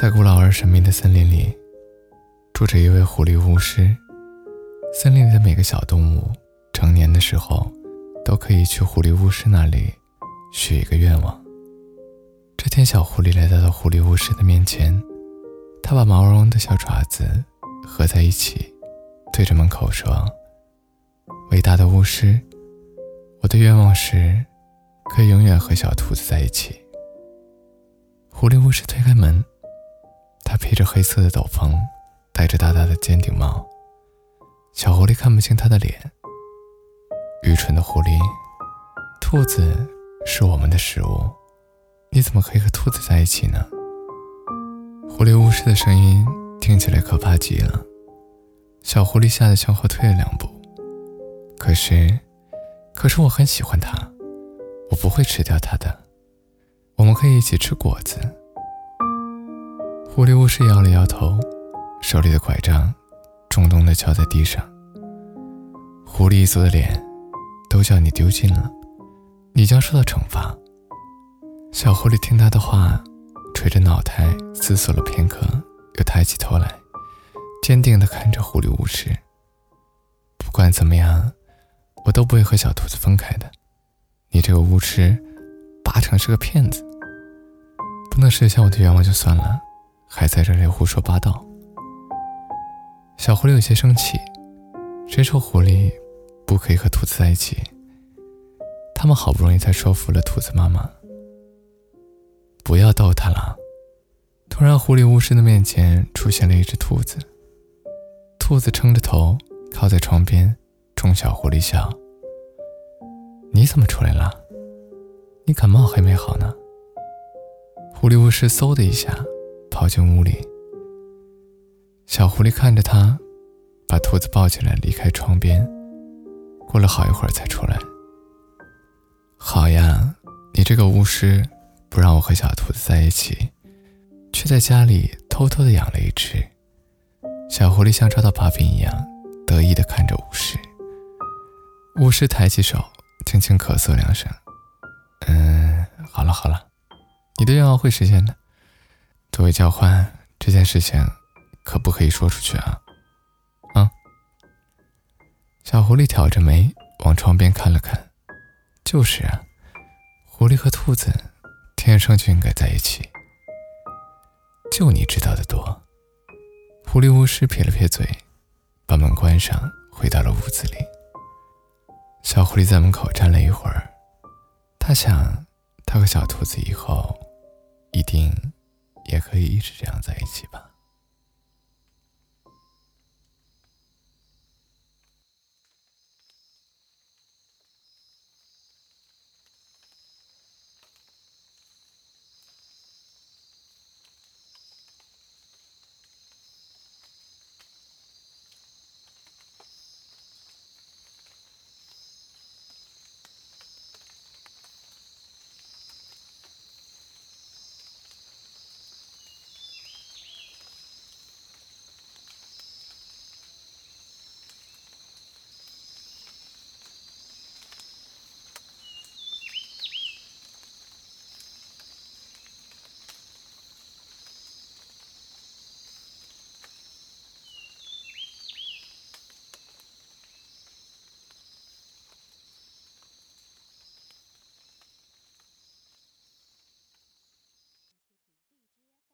在古老而神秘的森林里，住着一位狐狸巫师。森林里的每个小动物，成年的时候，都可以去狐狸巫师那里许一个愿望。这天，小狐狸来到了狐狸巫师的面前，他把毛茸茸的小爪子合在一起，对着门口说：“伟大的巫师，我的愿望是，可以永远和小兔子在一起。”狐狸巫师推开门。披着黑色的斗篷，戴着大大的尖顶帽。小狐狸看不清他的脸。愚蠢的狐狸，兔子是我们的食物，你怎么可以和兔子在一起呢？狐狸巫师的声音听起来可怕极了。小狐狸吓得向后退了两步。可是，可是我很喜欢它，我不会吃掉它的。我们可以一起吃果子。狐狸巫师摇了摇头，手里的拐杖重重地敲在地上。狐狸一族的脸都叫你丢尽了，你将受到惩罚。小狐狸听他的话，垂着脑袋思索了片刻，又抬起头来，坚定地看着狐狸巫师。不管怎么样，我都不会和小兔子分开的。你这个巫师，八成是个骗子。不能实现我的愿望就算了。还在这里胡说八道。小狐狸有些生气，谁说狐狸不可以和兔子在一起？他们好不容易才说服了兔子妈妈。不要逗它了。突然，狐狸巫师的面前出现了一只兔子。兔子撑着头靠在窗边，冲小狐狸笑：“你怎么出来了？你感冒还没好呢。”狐狸巫师嗖的一下。跑进屋里，小狐狸看着他，把兔子抱起来，离开窗边。过了好一会儿才出来。好呀，你这个巫师，不让我和小兔子在一起，却在家里偷偷的养了一只。小狐狸像抓到把柄一样，得意的看着巫师。巫师抬起手，轻轻咳嗽两声。嗯，好了好了，你的愿望会实现的。作为交换，这件事情可不可以说出去啊？啊！小狐狸挑着眉往窗边看了看，就是啊，狐狸和兔子天生就应该在一起。就你知道的多。狐狸巫师撇了撇嘴，把门关上，回到了屋子里。小狐狸在门口站了一会儿，他想，他和小兔子以后一定。也可以一直这样在一起吧。